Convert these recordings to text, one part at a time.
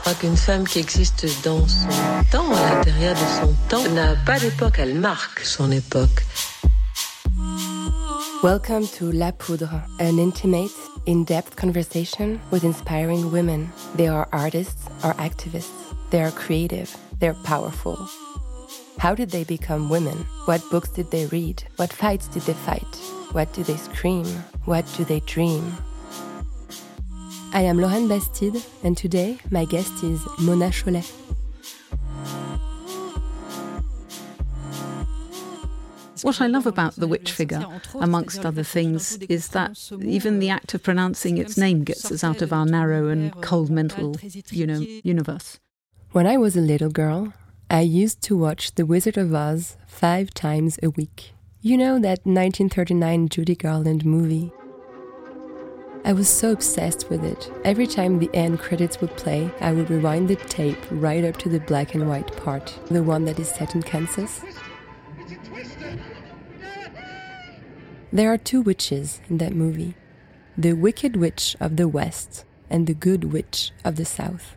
crois qu'une femme qui existe dans son temps, à l'intérieur de son temps, n'a pas d'époque, elle marque son époque. Welcome to La Poudre, an intimate, in depth conversation with inspiring women. They are artists or activists. They are creative. They're powerful. How did they become women? What books did they read? What fights did they fight? What do they scream? What do they dream? I am Lauren Bastide, and today my guest is Mona Chollet. What I love about the witch figure, amongst other things, is that even the act of pronouncing its name gets us out of our narrow and cold mental, you know, universe. When I was a little girl, I used to watch The Wizard of Oz five times a week. You know that 1939 Judy Garland movie? I was so obsessed with it. Every time the end credits would play, I would rewind the tape right up to the black and white part, the one that is set in Kansas. There are two witches in that movie the Wicked Witch of the West and the Good Witch of the South.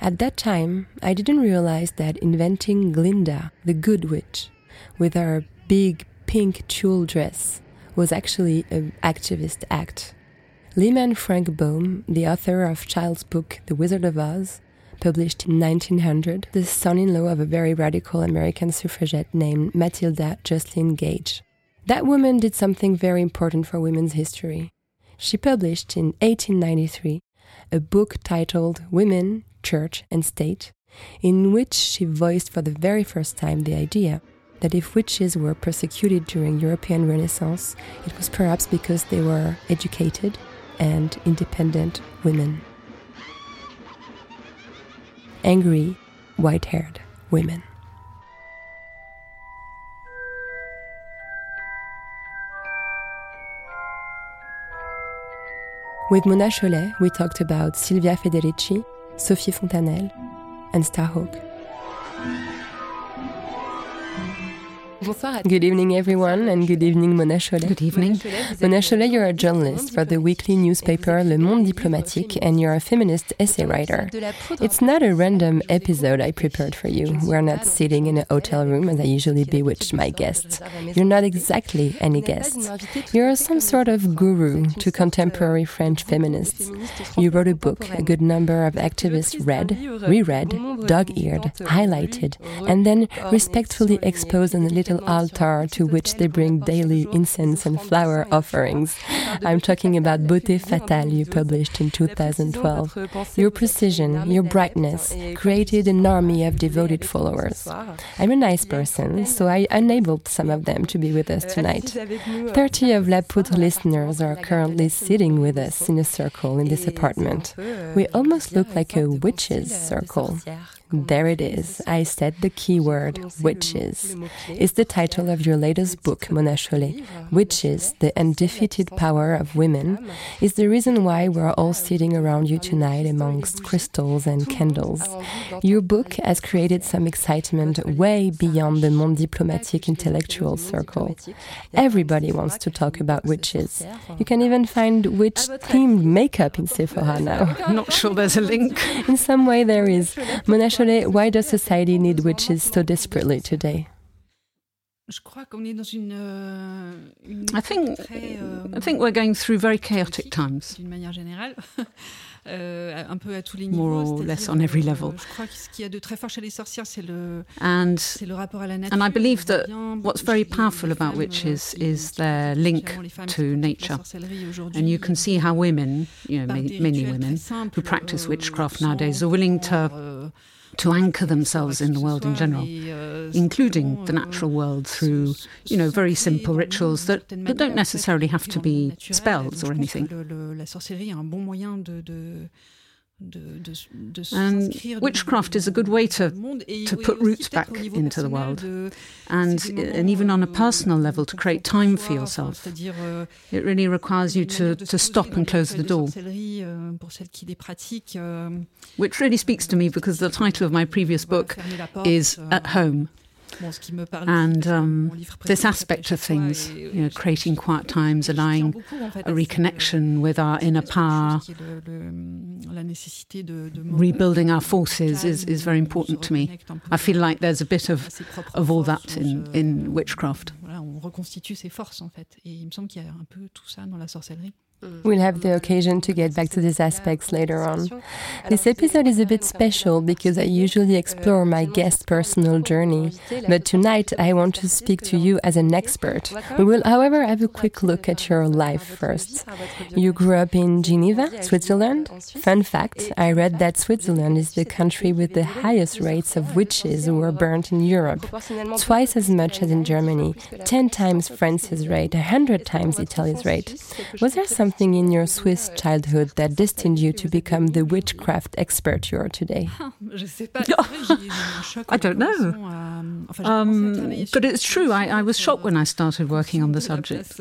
At that time, I didn't realize that inventing Glinda, the Good Witch, with her big pink tulle dress, was actually an activist act. Lyman Frank Baum, the author of Child's book The Wizard of Oz, published in 1900, the son in law of a very radical American suffragette named Matilda Joslyn Gage. That woman did something very important for women's history. She published in 1893 a book titled Women, Church and State, in which she voiced for the very first time the idea that if witches were persecuted during European Renaissance, it was perhaps because they were educated and independent women. Angry, white haired women. With Mona Chollet, we talked about Silvia Federici, Sophie Fontanel, and Starhawk. Good evening, everyone, and good evening, Mona Chollet. Good evening. Mona Chollet, you're a journalist for the weekly newspaper Le Monde Diplomatique, and you're a feminist essay writer. It's not a random episode I prepared for you. We're not sitting in a hotel room as I usually bewitch my guests. You're not exactly any guest. You're some sort of guru to contemporary French feminists. You wrote a book a good number of activists read, reread, dog eared, highlighted, and then respectfully exposed on a little altar to which they bring daily incense and flower offerings. I'm talking about Beauté Fatale, you published in 2012. Your precision, your brightness created an army of devoted followers. I'm a nice person, so I enabled some of them to be with us tonight. 30 of La Poudre listeners are currently sitting with us in a circle in this apartment. We almost look like a witches' circle. There it is. I said the key word, witches. It's the title of your latest book, Mona Chollet. is the undefeated power of women, is the reason why we're all sitting around you tonight amongst crystals and candles. Your book has created some excitement way beyond the Monde Diplomatique intellectual circle. Everybody wants to talk about witches. You can even find witch themed makeup in Sephora now. I'm not sure there's a link. In some way, there is. Mona Chollet, why does society need witches so desperately today? I think I think we're going through very chaotic times. More or less on every level. And, and I believe that what's very powerful about witches is their link to nature. And you can see how women, you know, ma- many women who practice witchcraft nowadays are willing to to anchor themselves in the world in general, including the natural world through, you know, very simple rituals that, that don't necessarily have to be spells or anything. And witchcraft is a good way to, to put roots back into the world. And, and even on a personal level, to create time for yourself. Euh, it really requires you to, to stop and close the door. euh, Which really speaks to me because the title of my previous book is At Home. And um, this aspect of things, you know, creating quiet times, allowing a reconnection with our inner power, rebuilding our forces is, is very important to me. I feel like there's a bit of, of all that in, in witchcraft. on reconstitue ses forces en fait. Et il me semble qu'il y a un peu tout ça dans la sorcellerie. We'll have the occasion to get back to these aspects later on. This episode is a bit special because I usually explore my guest's personal journey, but tonight I want to speak to you as an expert. We will, however, have a quick look at your life first. You grew up in Geneva, Switzerland. Fun fact I read that Switzerland is the country with the highest rates of witches who were burnt in Europe, twice as much as in Germany, 10 times France's rate, 100 times Italy's rate. Was there something something in your Swiss childhood that destined you to become the witchcraft expert you are today? I don't know. Um, but it's true, I, I, was shocked when I started working on the subject.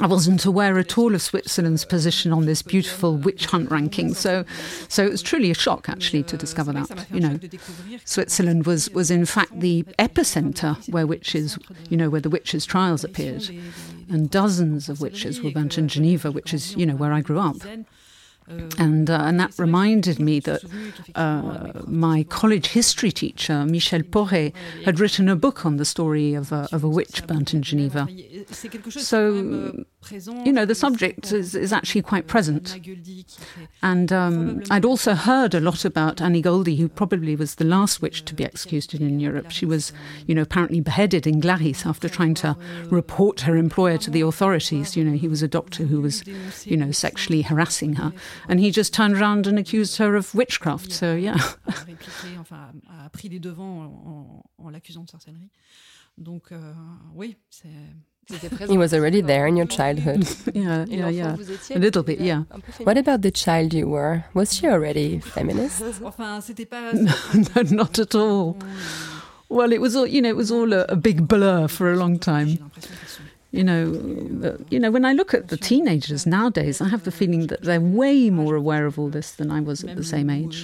I wasn't aware at all of Switzerland's position on this beautiful witch hunt ranking, so, so it was truly a shock actually to discover that. You know, Switzerland was, was in fact the epicenter where witches, you know, where the witches' trials appeared and dozens of witches were burnt in Geneva, which is, you know, where I grew up. And, uh, and that reminded me that uh, my college history teacher, Michel Porret, had written a book on the story of a, of a witch burnt in Geneva. So, you know, the subject is, is actually quite present. And um, I'd also heard a lot about Annie Göldi, who probably was the last witch to be executed in Europe. She was, you know, apparently beheaded in Glaris after trying to report her employer to the authorities. You know, he was a doctor who was, you know, sexually harassing her. And he just turned around and accused her of witchcraft. So, yeah. Donc, euh, oui, c'est. He was already there in your childhood. yeah, yeah, yeah. A little bit, yeah. What about the child you were? Was she already feminist? no, not at all. Well, it was all, you know, it was all a, a big blur for a long time. You know, you know, when I look at the teenagers nowadays, I have the feeling that they're way more aware of all this than I was at the same age.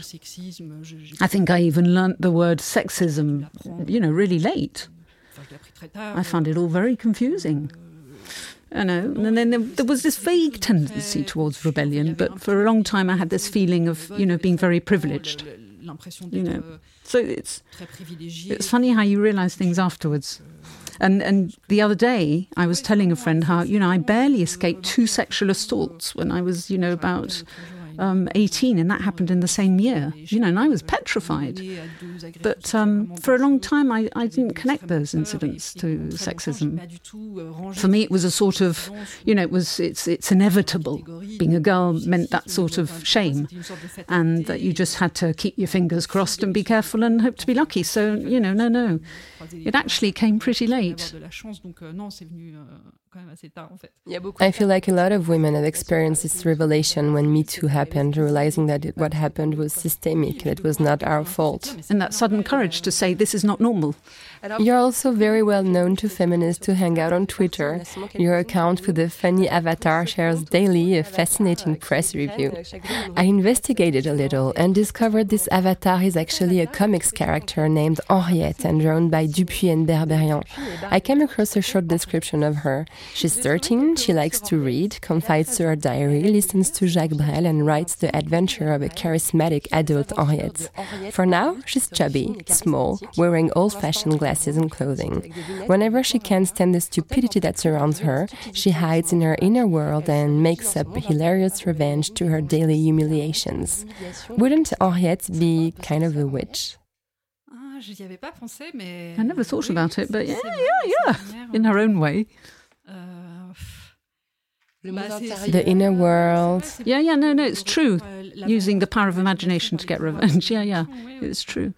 I think I even learnt the word sexism, you know, really late. I found it all very confusing. You know, and then there, there, was this vague tendency towards rebellion, but for a long time I had this feeling of, you know, being very privileged. You know, so it's it's funny how you realise things afterwards. And and the other day I was telling a friend how you know I barely escaped two sexual assaults when I was you know about um, 18, and that happened in the same year. You know, and I was petrified. But um, for a long time, I, I didn't connect those incidents to sexism. For me, it was a sort of, you know, it was it's it's inevitable. Being a girl meant that sort of shame, and that you just had to keep your fingers crossed and be careful and hope to be lucky. So you know, no, no, it actually came pretty late. I feel like a lot of women have experienced this revelation when Me Too happened, realizing that it, what happened was systemic, that it was not our fault. And that sudden courage to say, this is not normal. You're also very well known to feminists who hang out on Twitter. Your account with the funny avatar shares daily a fascinating press review. I investigated a little and discovered this avatar is actually a comics character named Henriette and drawn by Dupuis and Berberian. I came across a short description of her. She's 13, she likes to read, confides to her diary, listens to Jacques Brel, and writes the adventure of a charismatic adult Henriette. For now, she's chubby, small, wearing old fashioned glasses dresses and clothing. Whenever she can't stand the stupidity that surrounds her, she hides in her inner world and makes up hilarious revenge to her daily humiliations. Wouldn't Henriette be kind of a witch? I never thought about it, but yeah, yeah, yeah, in her own way. The inner world. Yeah, yeah, no, no, it's true. Using the power of imagination to get revenge. Yeah, yeah, it's true.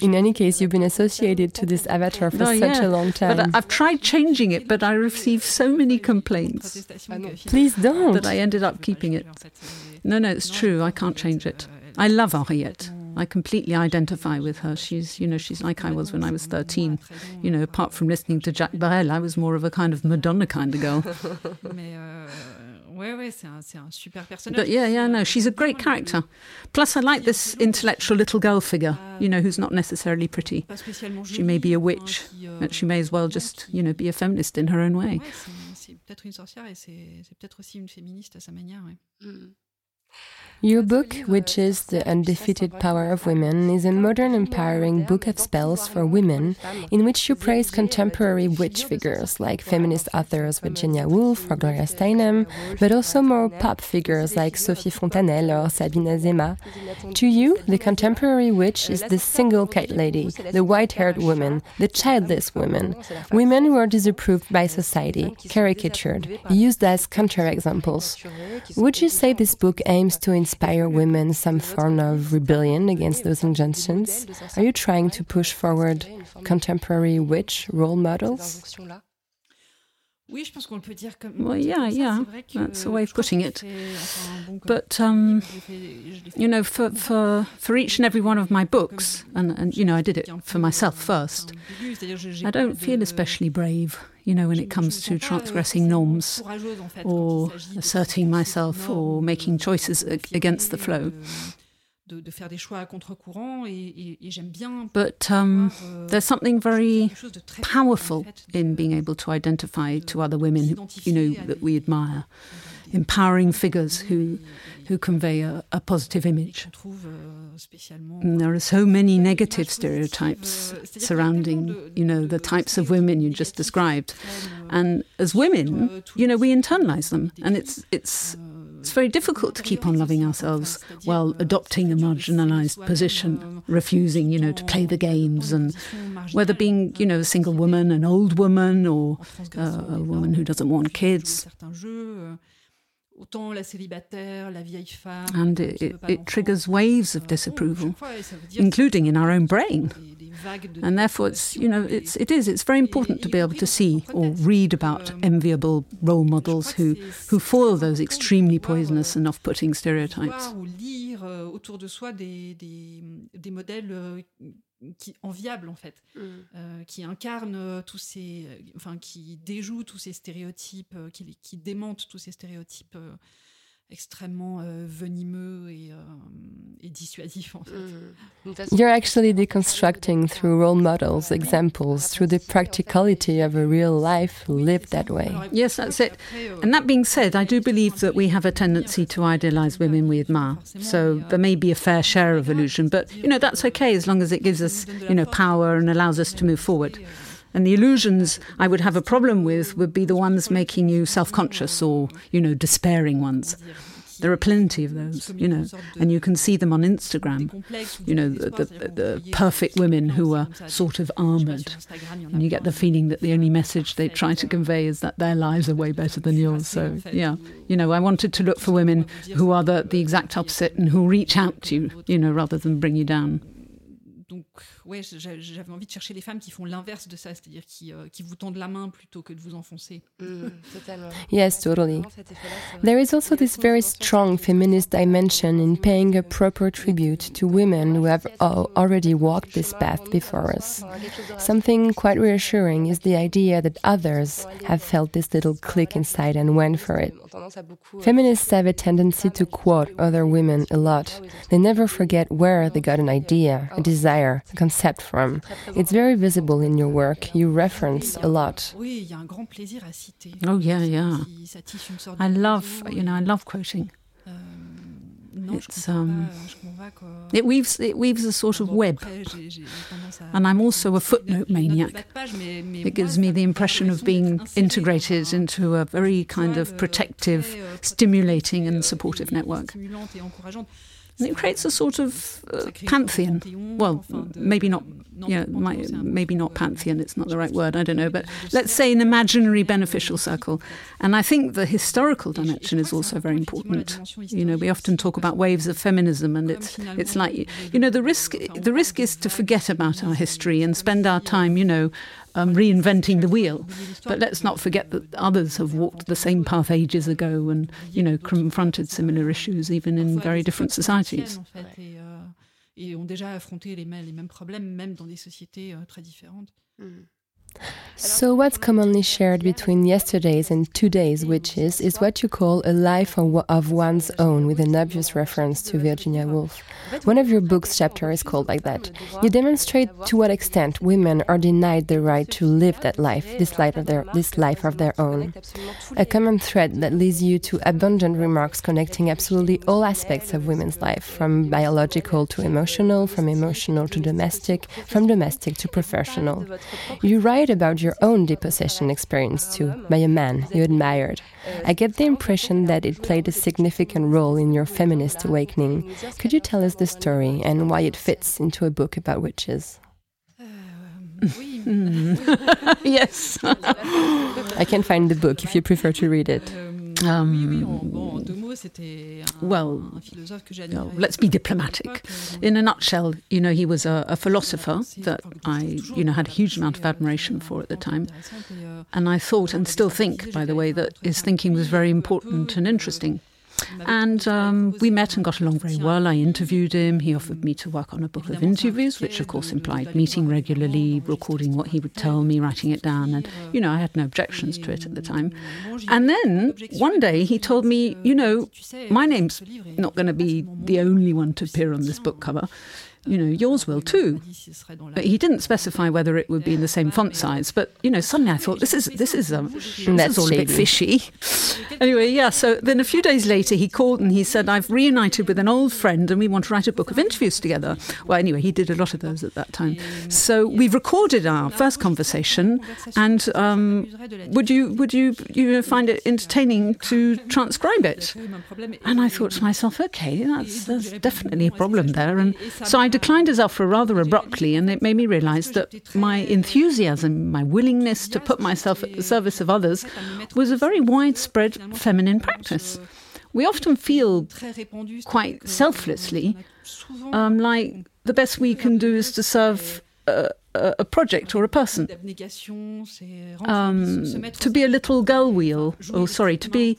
In any case, you've been associated to this avatar for oh, such yeah. a long time. But I've tried changing it, but I received so many complaints. Ah please don't. That I ended up keeping it. No, no, it's true. I can't change it. I love Henriette. I completely identify with her. She's, you know, she's like I was when I was 13. You know, apart from listening to Jacques Brel, I was more of a kind of Madonna kind of girl. Euh, but yeah, yeah, no, she's a great character. Plus, I like this intellectual little girl figure, you know, who's not necessarily pretty. She may be a witch, euh, but she may as well just, you know, be a feminist in her own way. peut-être une sorcière et c'est peut-être aussi une féministe à sa manière. Mm. Your book, which is The Undefeated Power of Women, is a modern empowering book of spells for women in which you praise contemporary witch figures like feminist authors Virginia Woolf or Gloria Steinem, but also more pop figures like Sophie Fontanel or Sabine Azéma. To you, the contemporary witch is the single cat lady, the white haired woman, the childless woman, women who are disapproved by society, caricatured, used as counterexamples. Would you say this book aims to inspire women some form of rebellion against those injunctions? Are you trying to push forward contemporary witch role models? Well, yeah, yeah, that's a way of putting it. But um, you know, for, for for each and every one of my books, and, and you know, I did it for myself first. I don't feel especially brave, you know, when it comes to transgressing norms, or asserting myself, or making choices against the flow. De, de, faire des choix à contre-courant et, et, et j'aime bien. But um, euh, there's something very powerful in being able to identify to other women, who, you know, that we admire, empowering figures who who convey a, a positive image. Euh, and there are so many negative stereotypes euh, surrounding, you know, the types of women you just described, and as women, you know, we internalize them, and it's it's it's very difficult to keep on loving ourselves while adopting a marginalized position, refusing, you know, to play the games, and whether being, you know, a single woman, an old woman, or uh, a woman who doesn't want kids. And it, it, it triggers waves of disapproval, including in our own brain. And therefore, it's you know, it's it is it's very important to be able to see or read about enviable role models who who foil those extremely poisonous and off-putting stereotypes. Euh, autour de soi des, des, des modèles euh, qui enviables en fait, mm. euh, qui incarnent euh, tous ces, enfin qui déjouent tous ces stéréotypes, qui, qui démentent tous ces stéréotypes extrêmement euh, venimeux et, euh, et, dissuasif en fait. Mm. You're actually deconstructing through role models, examples, through the practicality of a real life lived that way. Yes, that's it. And that being said, I do believe that we have a tendency to idealize women we admire. So there may be a fair share of illusion, but you know that's okay as long as it gives us, you know, power and allows us to move forward. And the illusions I would have a problem with would be the ones making you self conscious or, you know, despairing ones. There are plenty of those, you know, and you can see them on Instagram. You know, the, the, the perfect women who are sort of armoured. And you get the feeling that the only message they try to convey is that their lives are way better than yours. So, yeah, you know, I wanted to look for women who are the, the exact opposite and who reach out to you, you know, rather than bring you down. Donc, ouais, j'avais envie de chercher les femmes qui font l'inverse de ça, c'est-à-dire qui, euh, qui vous tendent la main plutôt que de vous enfoncer. Mm, yes, totally. There is also this very strong feminist dimension in paying a proper tribute to women who have already walked this path before us. Something quite reassuring is the idea that others have felt this little click inside and went for it. Feminists have a tendency to quote other women a lot. They never forget where they got an idea, a desire, a concept from. It's very visible in your work. You reference a lot. Oh yeah, yeah. I love, you know, I love quoting. It's, um, it weaves it weaves a sort of web, and I'm also a footnote maniac. It gives me the impression of being integrated into a very kind of protective, stimulating, and supportive network. And it creates a sort of uh, pantheon. Well, maybe not you know, my, maybe not pantheon, it's not the right word, I don't know, but let's say an imaginary beneficial circle. And I think the historical dimension is also very important. You know, we often talk about waves of feminism, and it's it's like you know the risk the risk is to forget about our history and spend our time, you know, um, reinventing the wheel. But let's not forget that others have walked the same path ages ago and, you know, confronted similar issues even in very different societies. et ont déjà affronté les, mêmes problèmes, même dans des sociétés très différentes. Mm. So, what's commonly shared between yesterday's and today's witches is what you call a life of one's own, with an obvious reference to Virginia Woolf. One of your book's chapters is called like that. You demonstrate to what extent women are denied the right to live that life, this life of their, this life of their own. A common thread that leads you to abundant remarks connecting absolutely all aspects of women's life, from biological to emotional, from emotional to domestic, from domestic to professional. You write about your own depossession experience too, by a man you admired. I get the impression that it played a significant role in your feminist awakening. Could you tell us the story and why it fits into a book about witches? yes. I can find the book if you prefer to read it. Um, Um, well, no, let's be diplomatic. In a nutshell, you know, he was a, a, philosopher that I, you know, had a huge amount of admiration for at the time. And I thought, and still think, by the way, that his thinking was very important and interesting. And um, we met and got along very well. I interviewed him. He offered me to work on a book of interviews, which of course implied meeting regularly, recording what he would tell me, writing it down. And, you know, I had no objections to it at the time. And then one day he told me, you know, my name's not going to be the only one to appear on this book cover you know, yours will too. But he didn't specify whether it would be in the same font size. But you know, suddenly I thought this is this is um, this is all a bit fishy. anyway, yeah. So then a few days later, he called and he said, "I've reunited with an old friend, and we want to write a book of interviews together." Well, anyway, he did a lot of those at that time. So we've recorded our first conversation, and um, would you would you you know, find it entertaining to transcribe it? And I thought to myself, okay, that's, that's definitely a problem there, and so I declined his offer rather abruptly, and it made me realize that my enthusiasm, my willingness to put myself at the service of others, was a very widespread feminine practice. We often feel quite selflessly um, like the best we can do is to serve a project or a person. Um, to be a little gull wheel, or sorry, to be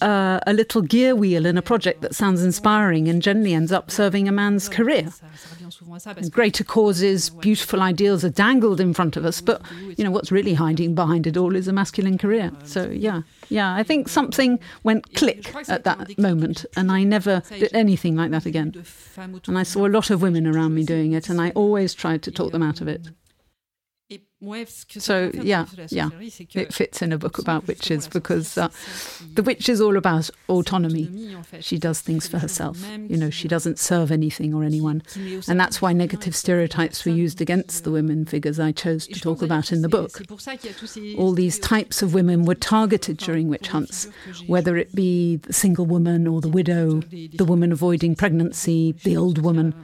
uh, a little gear wheel in a project that sounds inspiring and generally ends up serving a man's career. Greater causes, beautiful ideals are dangled in front of us, but you know what's really hiding behind it all is a masculine career. So yeah. Yeah, I think something went click at that moment, and I never did anything like that again. And I saw a lot of women around me doing it, and I always tried to talk them out of it. So yeah, yeah, it fits in a book about witches because uh, the witch is all about autonomy. She does things for herself. You know, she doesn't serve anything or anyone, and that's why negative stereotypes were used against the women figures I chose to talk about in the book. All these types of women were targeted during witch hunts, whether it be the single woman or the widow, the woman avoiding pregnancy, the old woman.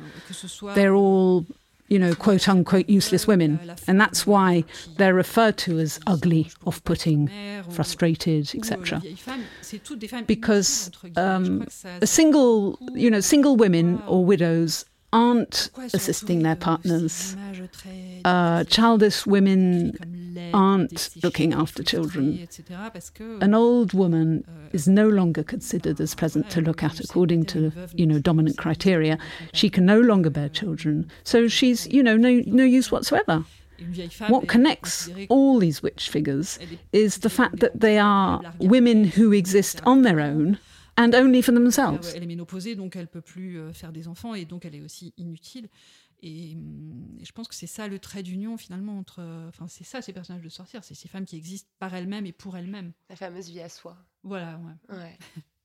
They're all you know, quote unquote useless women. And that's why they're referred to as ugly, off putting, frustrated, etc. Because um, a single, you know, single women or widows aren't assisting their partners. Uh, childless women aren't looking after children. An old woman is no longer considered as pleasant to look at according to you know dominant criteria. She can no longer bear children, so she's you know no no use whatsoever. What connects all these witch figures is the fact that they are women who exist on their own and only for themselves. Elle est ménopausée, donc elle peut plus euh, faire des enfants et donc elle est aussi inutile. Et, et, je pense que c'est ça le trait d'union finalement entre. Enfin, c'est ça ces personnages de sorcières, c'est ces femmes qui existent par elles-mêmes et pour elles-mêmes. La fameuse vie à soi. Voilà, ouais. ouais.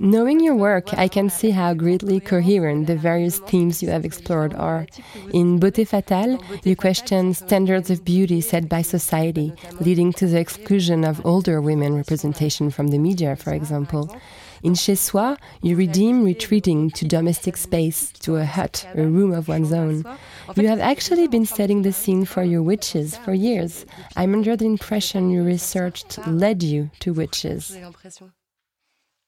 Knowing your work, I can see how greatly coherent the various themes you have explored are. In Beauté Fatale, you question standards of beauty set by society, leading to the exclusion of older women representation from the media, for example. In Chez Soi, you redeem retreating to domestic space, to a hut, a room of one's own. You have actually been setting the scene for your witches for years. I'm under the impression your research led you to witches.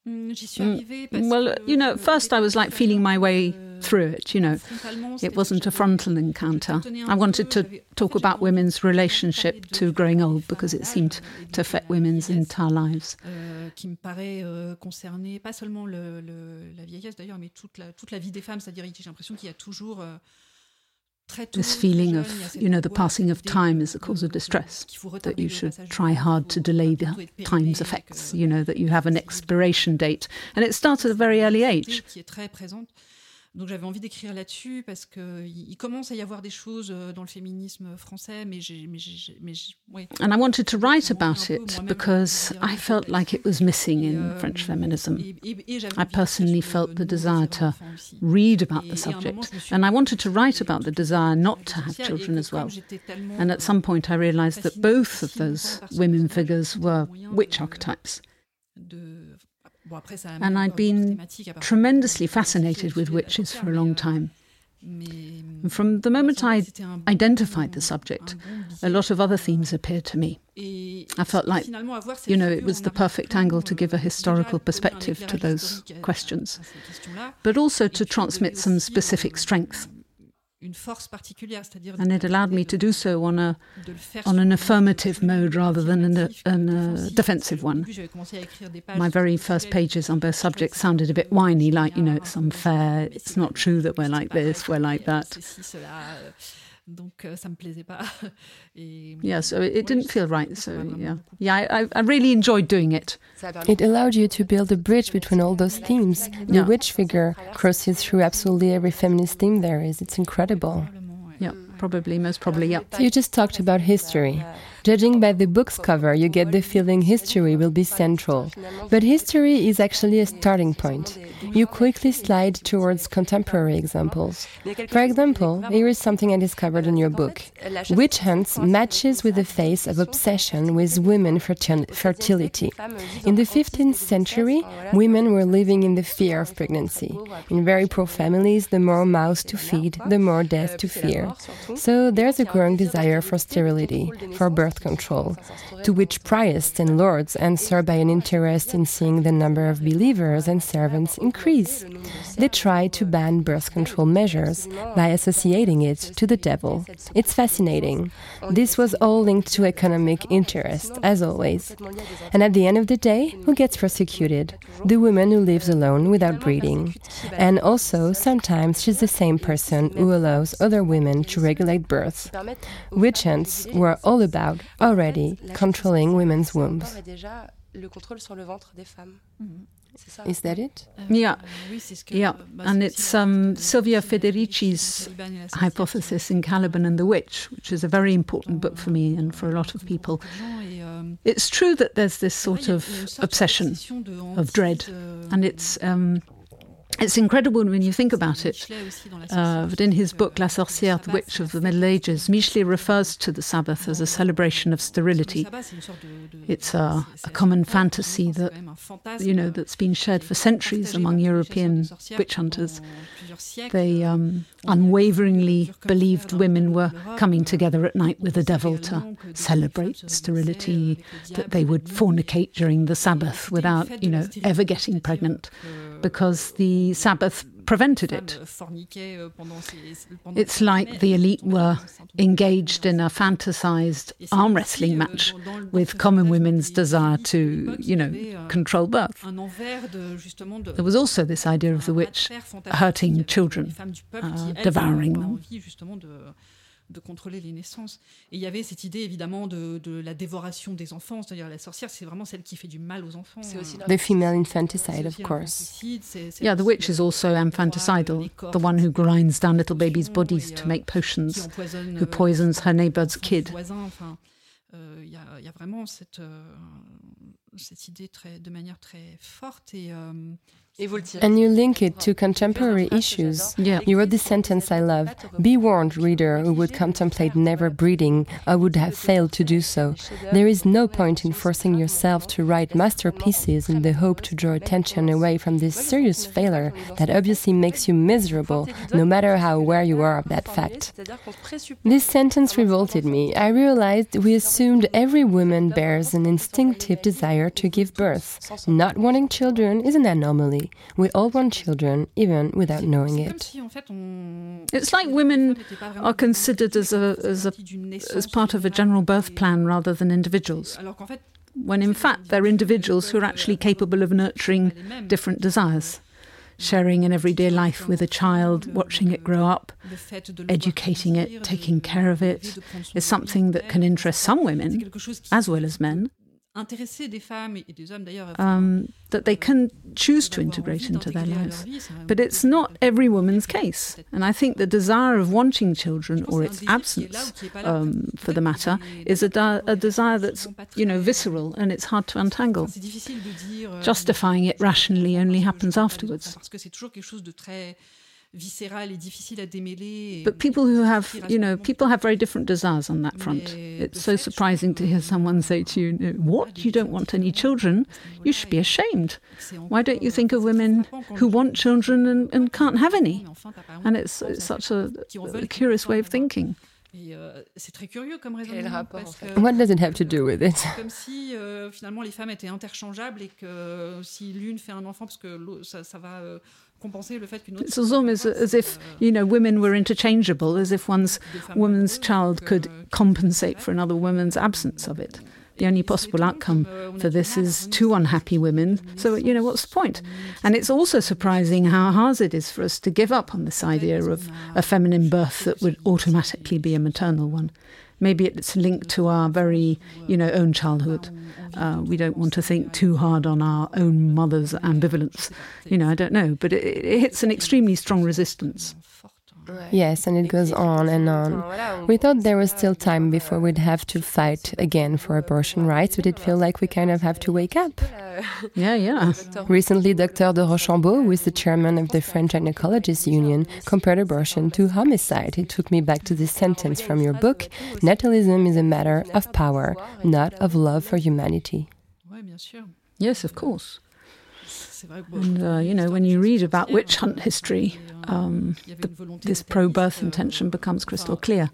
Mm, well, you know, at first I was like feeling my way through it, you know. It wasn't a frontal encounter. I wanted to talk about women's relationship to growing old because it seemed to affect women's entire lives. Euh, qui me paraît euh, concerner pas seulement le, le, la vieillesse d'ailleurs, mais toute la, toute la vie des femmes. C'est-à-dire, j'ai l'impression qu'il y a toujours. This feeling of, you know, the passing of time is a cause of distress, that you should try hard to delay the time's effects, you know, that you have an expiration date. And it starts at a very early age. Donc j'avais envie d'écrire là-dessus parce que il commence à y avoir des choses euh, dans le féminisme français, mais j'ai, mais j'ai, mais j'ai. And I wanted to write about it because I felt like it was missing in euh, French feminism. I personally felt the desire to read about the subject, and I wanted to write about the desire not to have children as well. And at some point, I realized that both of those women figures were witch archetypes. And I'd been tremendously fascinated with witches for a long time. And from the moment I identified the subject, a lot of other themes appeared to me. I felt like, you know, it was the perfect angle to give a historical perspective to those questions, but also to transmit some specific strength une force particulière, c'est-à-dire and it allowed me to do so on a on an affirmative mode rather than an, an, uh, a defensive one. My very first pages on both subjects sounded a bit whiny, like you know, it's unfair, it's not true that we're like this, we're like that. Donc euh, ça me plaisait pas. Et, yeah, so it didn't feel right. So yeah, yeah, I, I really enjoyed doing it. It allowed you to build a bridge between all those themes. The yeah. witch figure crosses through absolutely every feminist theme there is. It's incredible. Yeah, probably, most probably, yeah. So you just talked about history. Judging by the book's cover, you get the feeling history will be central. But history is actually a starting point. You quickly slide towards contemporary examples. For example, here is something I discovered in your book. Witch hunts matches with the face of obsession with women fertility. In the 15th century, women were living in the fear of pregnancy. In very poor families, the more mouths to feed, the more death to fear. So there's a growing desire for sterility, for birth birth control, to which priests and lords answer by an interest in seeing the number of believers and servants increase. They try to ban birth control measures by associating it to the devil. It's fascinating. This was all linked to economic interest, as always. And at the end of the day, who gets persecuted? The woman who lives alone without breeding. And also, sometimes she's the same person who allows other women to regulate births. Witch hunts were all about already controlling women's wombs. Is that it? Yeah, yeah, and it's um, Silvia Federici's hypothesis in Caliban and the Witch, which is a very important book for me and for a lot of people. It's true that there's this sort of obsession of dread, and it's um, it's incredible when you think about it. Uh, but in his book La Sorcière, the Witch of the Middle Ages, Michelet refers to the Sabbath as a celebration of sterility. It's a, a common fantasy that you know that's been shared for centuries among European witch hunters. They um, unwaveringly believed women were coming together at night with the devil to celebrate sterility, that they would fornicate during the Sabbath without, you know, ever getting pregnant. because the Sabbath prevented it. It's like the elite were engaged in a fantasized arm wrestling match with common women's desire to, you know, control birth. There was also this idea of the witch hurting children, uh, devouring them de contrôler les naissances. Et il y avait cette idée évidemment de, de la dévoration des enfants, c'est-à-dire la sorcière, c'est vraiment celle qui fait du mal aux enfants. C'est aussi the female infanticide, of course. Yeah, the witch is also infanticidal, the one who grinds down little babies' bodies to make potions, who poisons her neighbor's kid. Euh, il y, a, y, a vraiment cette, euh, cette idée très, de manière très forte et, euh, And you link it to contemporary issues. Yeah. You wrote this sentence I love Be warned, reader, who would contemplate never breeding, I would have failed to do so. There is no point in forcing yourself to write masterpieces in the hope to draw attention away from this serious failure that obviously makes you miserable, no matter how aware you are of that fact. This sentence revolted me. I realized we assumed every woman bears an instinctive desire to give birth. Not wanting children is an anomaly. We all want children, even without knowing it. It's like women are considered as a, as a as part of a general birth plan rather than individuals. When in fact they're individuals who are actually capable of nurturing different desires sharing an everyday life with a child, watching it grow up, educating it, taking care of it, is something that can interest some women as well as men intéresser des femmes et des hommes d'ailleurs um, that they can choose to integrate into their lives. But it's not every woman's case. And I think the desire of wanting children or its absence, um, for the matter, is a, a, desire that's, you know, visceral and it's hard to untangle. Euh, Justifying it rationally only happens afterwards viscérale et difficile à démêler. But people who have, you know, people have very different desires on that front. It's so surprising to hear someone say to you, "What? You don't want any children? You should be ashamed. Why don't you think of women who want children and, and can't have any?" And it's, it's such a, a curious way of thinking. Euh, c'est très curieux comme raisonnement. Rapport, parce que What does it have to do with it? Comme si euh, finalement les femmes étaient interchangeables et que si l'une fait un enfant, parce que ça, ça va euh, It's almost as if, you know, women were interchangeable, as if one's woman's child could compensate for another woman's absence of it. The only possible outcome for this is two unhappy women. So, you know, what's the point? And it's also surprising how hard it is for us to give up on this idea of a feminine birth that would automatically be a maternal one. Maybe it's linked to our very, you know, own childhood. Uh, we don't want to think too hard on our own mother's ambivalence. You know, I don't know, but it, it hits an extremely strong resistance. Yes, and it goes on and on. We thought there was still time before we'd have to fight again for abortion rights, but it feels like we kind of have to wake up. Yeah, yeah. Recently, Dr. de Rochambeau, who is the chairman of the French Gynecologists Union, compared abortion to homicide. It took me back to this sentence from your book Natalism is a matter of power, not of love for humanity. Yes, of course. And, uh, you know, when you read about witch hunt history, um, the, this pro birth intention becomes crystal clear.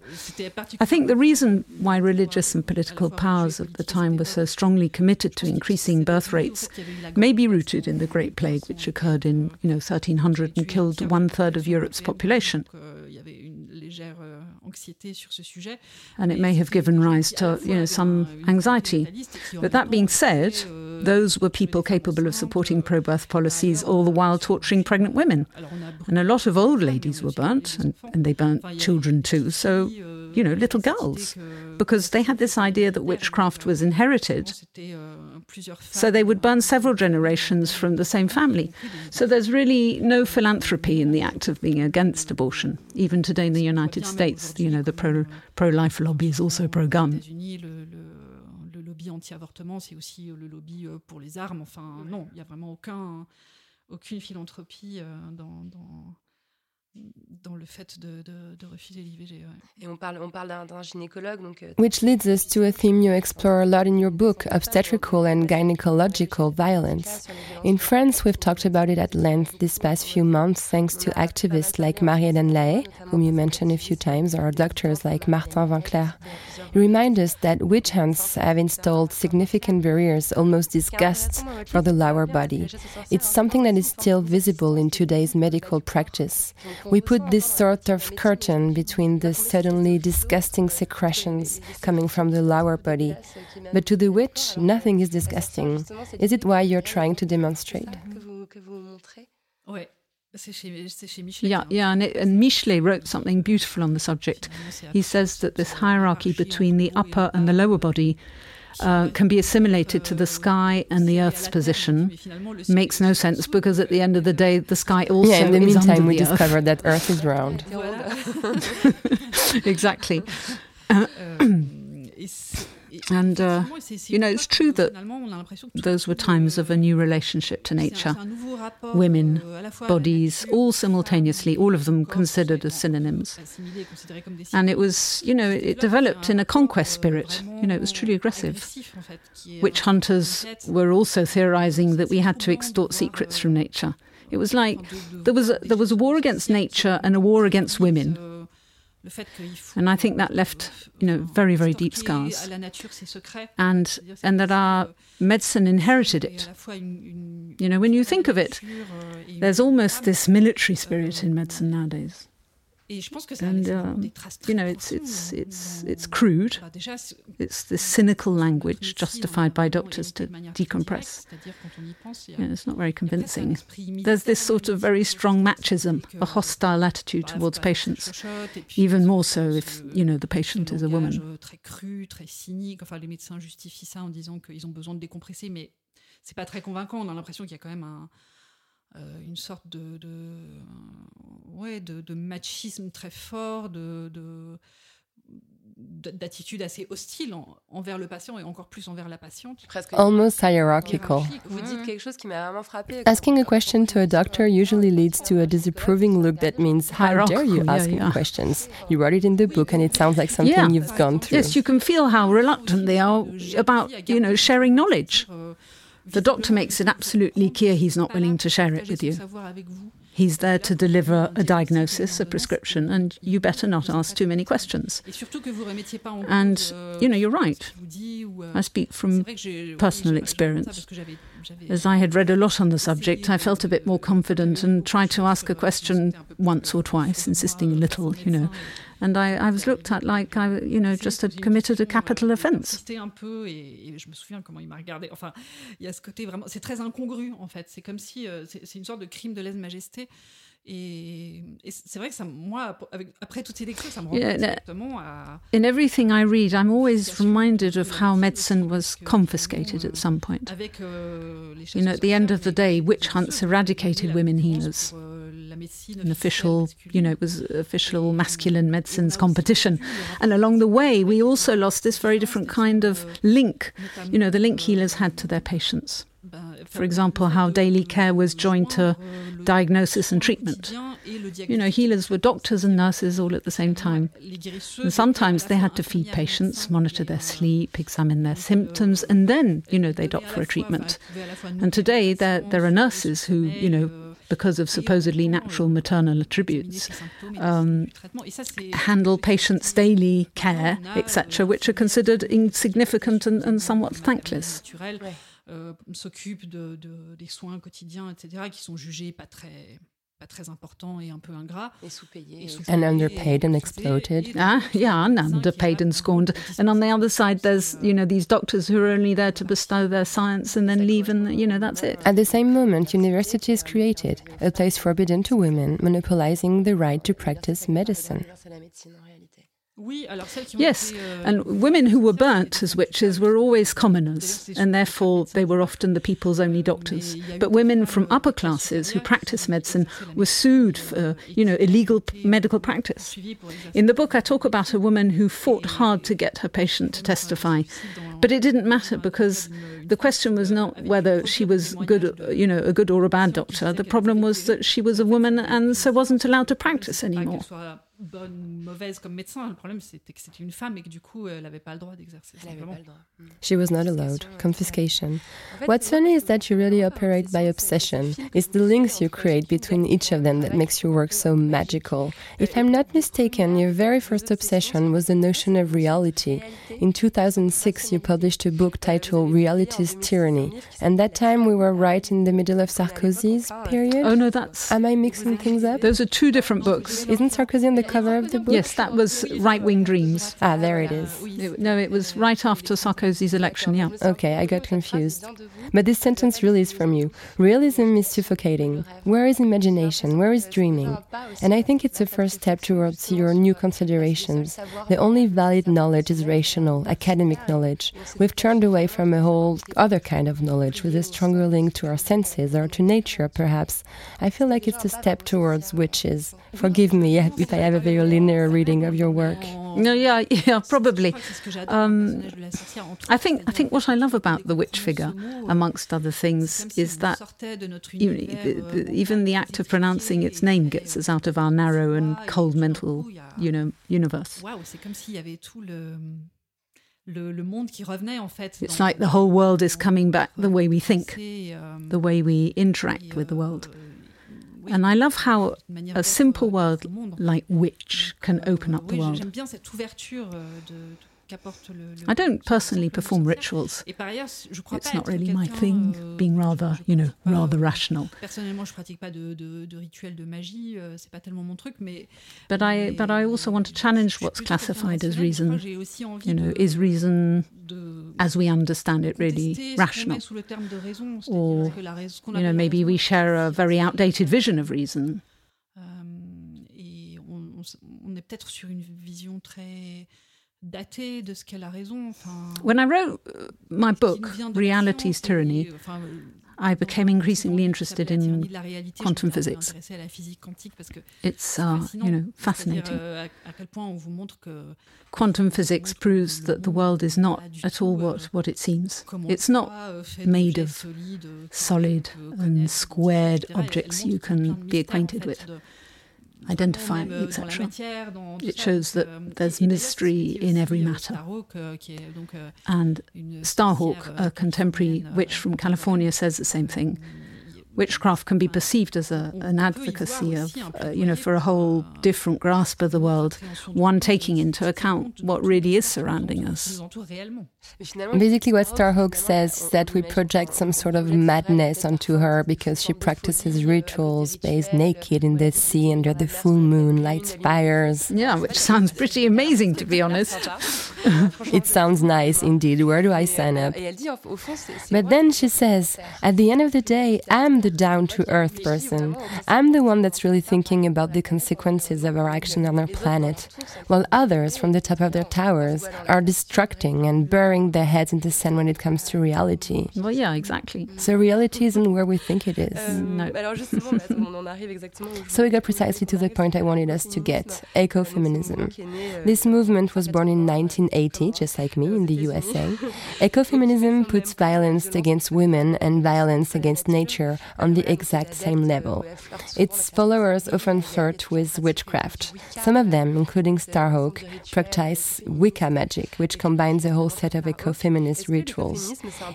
I think the reason why religious and political powers of the time were so strongly committed to increasing birth rates may be rooted in the Great Plague, which occurred in you know 1300 and killed one third of Europe's population. And it may have given rise to you know, some anxiety. But that being said, those were people capable of supporting pro birth policies all the while torturing pregnant women. And a lot of old ladies were burnt, and, and they burnt children too. So, you know, little girls, because they had this idea that witchcraft was inherited. So they would burn several generations from the same family. So there's really no philanthropy in the act of being against abortion. Even today in the United States, you know, the pro pro life lobby is also pro gun anti-avortement, c'est aussi euh, le lobby euh, pour les armes. Enfin, non, il n'y a vraiment aucun, aucune philanthropie euh, dans, dans, dans le fait de, de, de refuser l'IVG. Ouais. Et on parle, on parle d'un gynécologue. Donc, euh, Which leads us to a theme you explore a lot in your book, obstetrical and gynecological violence. In France, we've talked about it at length this past few months thanks to activists like Marie-Hélène Lahaye, whom you mentioned a few times, or doctors like Martin Winckler. You remind us that witch hunts have installed significant barriers, almost disgusts, for the lower body. It's something that is still visible in today's medical practice. We put this sort of curtain between the suddenly disgusting secretions coming from the lower body. But to the witch, nothing is disgusting. Is it why you're trying to demonstrate? Yeah, yeah, and, it, and Michelet wrote something beautiful on the subject. He says that this hierarchy between the upper and the lower body uh, can be assimilated to the sky and the Earth's position makes no sense because at the end of the day, the sky also. Yeah. In the meantime, we the discovered that Earth is round. exactly. And, uh, you know, it's true that those were times of a new relationship to nature. Women, bodies, all simultaneously, all of them considered as synonyms. And it was, you know, it developed in a conquest spirit. You know, it was truly aggressive. Witch hunters were also theorizing that we had to extort secrets from nature. It was like there was a, there was a war against nature and a war against women. And I think that left, you know, very, very deep scars. And, and that our medicine inherited it. You know, when you think of it, there's almost this military spirit in medicine nowadays. And, uh, you know, it's, it's, it's, it's crude. It's this cynical language justified by doctors to decompress. It's not very convincing. There's this sort of very strong machism, a hostile attitude towards patients, even more so if, you know, the patient is a woman. c'est pas très convaincant. On a l'impression qu'il y a quand même un, euh, une sorte de, de ouais, de, de, machisme très fort, de, de d'attitude assez hostile en, envers le patient et encore plus envers la patiente. Almost hierarchical. Asking a question to a doctor usually leads to a disapproving look that means, how dare you ask yeah. questions? You wrote it in the book and it sounds like something yeah. you've gone through. Yes, you can feel how reluctant they are about, you know, sharing knowledge. The doctor makes it absolutely clear he's not willing to share it with you. He's there to deliver a diagnosis, a prescription, and you better not ask too many questions. And, you know, you're right. I speak from personal experience. As I had read a lot on the subject, I felt a bit more confident and tried to ask a question once or twice, insisting a little, you know. And I, I was looked at like I, you know, just had committed a capital un peu et, je me souviens comment il m'a regardé. Enfin, il y a ce côté vraiment, c'est très incongru en fait. C'est comme si euh, c'est une sorte de crime de lèse-majesté. Et, et c'est vrai que ça, moi, avec, après toutes ces lectures, ça me rend yeah, directement à. In everything I read, I'm always reminded of how medicine was confiscated at some point. Avec, euh, you know, at the end of the day, witch hunts eradicated women healers. Euh, an official, you know, it was official masculine medicines competition. And along the way, we also lost this very different kind of euh, link, you know, the link healers euh, had to their patients. For example, how daily care was joined to diagnosis and treatment. You know, healers were doctors and nurses all at the same time. And sometimes they had to feed patients, monitor their sleep, examine their symptoms, and then, you know, they'd opt for a treatment. And today there, there are nurses who, you know, because of supposedly natural maternal attributes, um, handle patients' daily care, etc., which are considered insignificant and, and somewhat thankless. Euh, s'occupe de, de, des soins quotidiens, etc., qui sont jugés pas très pas très important et un peu ingrat. Et sous-payé. And underpaid and exploited. Ah, yeah, and underpaid and scorned. And on the other side, there's, you know, these doctors who are only there to bestow their science and then leave and, you know, that's it. At the same moment, university is created, a place forbidden to women, monopolizing the right to practice medicine. Yes, euh, and women who were burnt as witches were always commoners, and therefore they were often the people's only doctors. But women from upper classes who practiced medicine were sued for, you know, illegal medical practice. In the book, I talk about a woman who fought hard to get her patient to testify, but it didn't matter because the question was not whether she was good, you know, a good or a bad doctor. The problem was that she was a woman and so wasn't allowed to practice anymore. Bonne ou mauvaise comme médecin. Le problème, c'était que c'était une femme et que du coup, elle n'avait pas le droit d'exercer. Mm. She was not allowed. Confiscation. What's funny is that you really operate by obsession. It's the links you create between each of them that makes your work so magical. If I'm not mistaken, your very first obsession was the notion of reality. In 2006, you published a book titled Reality's Tyranny. And that time we were right in the middle of Sarkozy's period. Oh, no, that's. Am I mixing things up? Those are two different books. Isn't Sarkozy on the cover of the book? Yes, that was Right Wing Dreams. Ah, there it is. It, no, it was right after Sarkozy's election, yeah. Okay, I got confused. But this sentence really is from you. Realism is suffocating. Where is imagination? Where is dreaming? And I think it's a first step towards your new considerations. The only valid knowledge is rational, academic knowledge. We've turned away from a whole other kind of knowledge with a stronger link to our senses or to nature, perhaps. I feel like it's a step towards witches. Forgive me if I have a very linear reading of your work. No, yeah, yeah, probably. Um, I think I think what I love about the witch figure, amongst other things, is that you know, the, the, even the act of pronouncing its name gets us out of our narrow and cold mental, you know, universe. It's like the whole world is coming back the way we think, the way we interact with the world. And I love how a simple word like witch can open up the world. I don't personally perform rituals. It's not really my thing, euh, being rather, you know, rather rational. Euh, c'est pas tellement mon truc, mais. But I, but I also want to challenge what's classified as reason. You know, is reason, as we understand it, really rational? Or, you know, maybe we share a very outdated vision of reason. Euh, on est peut-être sur une vision très daté de ce qu'elle a raison. Enfin, When I wrote uh, my book, Reality's Tyranny, enfin, I became increasingly interested in quantum physics. It's, uh, you know, fascinating. Euh, quantum physics proves that the world is not at all what, what it seems. It's not euh, made of solid and squared objects you can be acquainted with identifying, etc. It shows that euh, there's mystery in every matter. Euh, euh, and Starhawk, a contemporary witch from California, says the same thing witchcraft can be perceived as a, an advocacy of, uh, you know, for a whole different grasp of the world, one taking into account what really is surrounding us. Basically, what Starhawk says is that we project some sort of madness onto her because she practices rituals, bathes naked in the sea under the full moon, lights fires. Yeah, which sounds pretty amazing, to be honest. it sounds nice indeed. Where do I sign up? But then she says, at the end of the day, I'm the down to earth person. I'm the one that's really thinking about the consequences of our action on our planet, while others from the top of their towers are destructing and burying their heads in the sand when it comes to reality. Well, yeah, exactly. So reality isn't where we think it is. Euh, no. so we got precisely to the point I wanted us to get ecofeminism. This movement was born in 1980, just like me, in the USA. Ecofeminism puts violence against women and violence against nature on the exact same level. Its followers often flirt with witchcraft. Some of them, including Starhawk, practice Wicca magic, which combines a whole set of ecofeminist rituals.